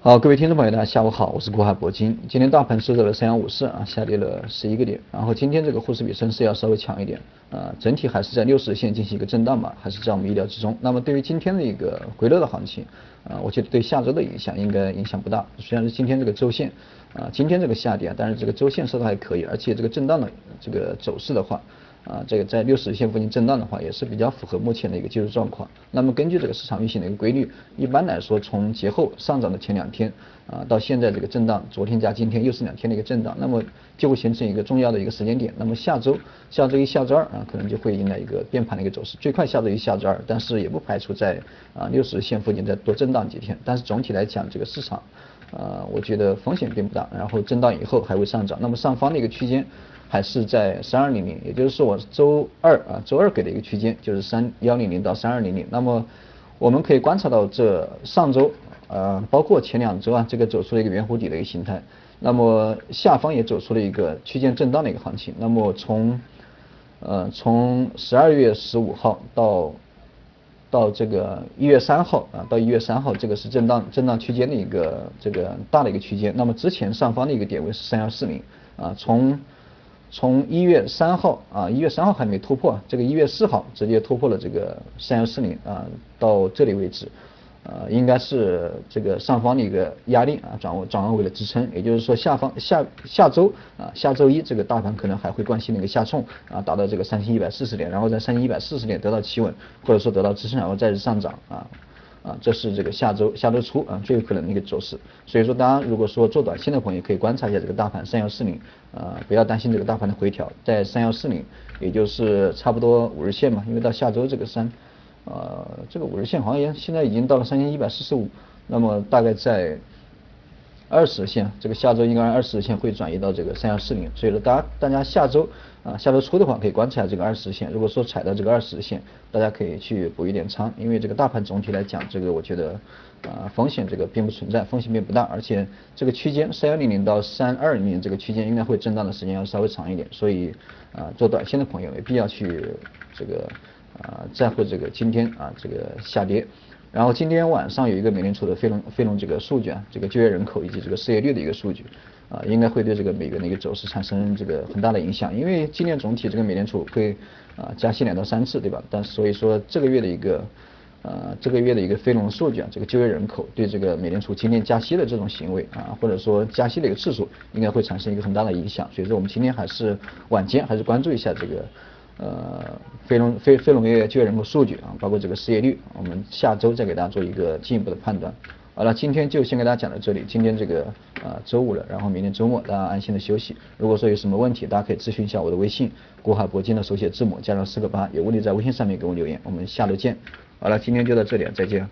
好，各位听众朋友，大家下午好，我是国海铂金。今天大盘收在了三幺五四啊，下跌了十一个点。然后今天这个沪市比深市要稍微强一点啊，整体还是在六十线进行一个震荡吧，还是在我们意料之中。那么对于今天的一个回落的行情啊，我觉得对下周的影响应该影响不大。虽然是今天这个周线啊，今天这个下跌，但是这个周线收的还可以，而且这个震荡的这个走势的话。啊，这个在六十日线附近震荡的话，也是比较符合目前的一个技术状况。那么根据这个市场运行的一个规律，一般来说，从节后上涨的前两天啊，到现在这个震荡，昨天加今天又是两天的一个震荡，那么就会形成一个重要的一个时间点。那么下周，下周一、下周二啊，可能就会迎来一个变盘的一个走势。最快下周一、下周二，但是也不排除在啊六十日线附近再多震荡几天。但是总体来讲，这个市场，呃，我觉得风险并不大。然后震荡以后还会上涨。那么上方的一个区间。还是在三二零零，也就是我周二啊，周二给的一个区间就是三幺零零到三二零零。那么我们可以观察到，这上周呃，包括前两周啊，这个走出了一个圆弧底的一个形态。那么下方也走出了一个区间震荡的一个行情。那么从呃从十二月十五号到到这个一月三号啊，到一月三号，这个是震荡震荡区间的一个这个大的一个区间。那么之前上方的一个点位是三幺四零啊，从从一月三号啊，一月三号还没突破，这个一月四号直接突破了这个三幺四零啊，到这里为止，呃，应该是这个上方的一个压力啊，转为转换为了支撑，也就是说下方下下周啊，下周一这个大盘可能还会惯性的一个下冲啊，达到这个三千一百四十点，然后在三千一百四十点得到企稳，或者说得到支撑，然后再次上涨啊。啊，这是这个下周下周初啊最有可能的一个走势，所以说，大家如果说做短线的朋友可以观察一下这个大盘三幺四零，啊，不要担心这个大盘的回调，在三幺四零，也就是差不多五日线嘛，因为到下周这个三，呃，这个五日线好像现在已经到了三千一百四十五，那么大概在。二十线，这个下周应该二十线会转移到这个三幺四零，所以说大家大家下周啊下周初的话可以观察这个二十线，如果说踩到这个二十线，大家可以去补一点仓，因为这个大盘总体来讲，这个我觉得啊风险这个并不存在，风险并不大，而且这个区间三幺零零到三二零零这个区间应该会震荡的时间要稍微长一点，所以啊做短线的朋友没必要去这个啊在乎这个今天啊这个下跌。然后今天晚上有一个美联储的非农非农这个数据啊，这个就业人口以及这个失业率的一个数据啊，应该会对这个美元的一个走势产生这个很大的影响。因为今年总体这个美联储会啊加息两到三次，对吧？但所以说这个月的一个呃这个月的一个非农数据啊，这个就业人口对这个美联储今年加息的这种行为啊，或者说加息的一个次数，应该会产生一个很大的影响。所以说我们今天还是晚间还是关注一下这个。呃，非农非非农业就业人口数据啊，包括这个失业率，我们下周再给大家做一个进一步的判断。好了，今天就先给大家讲到这里。今天这个啊周五了，然后明天周末大家安心的休息。如果说有什么问题，大家可以咨询一下我的微信，国海铂金的手写字母加上四个八，有问题在微信上面给我留言。我们下周见。好了，今天就到这里，再见。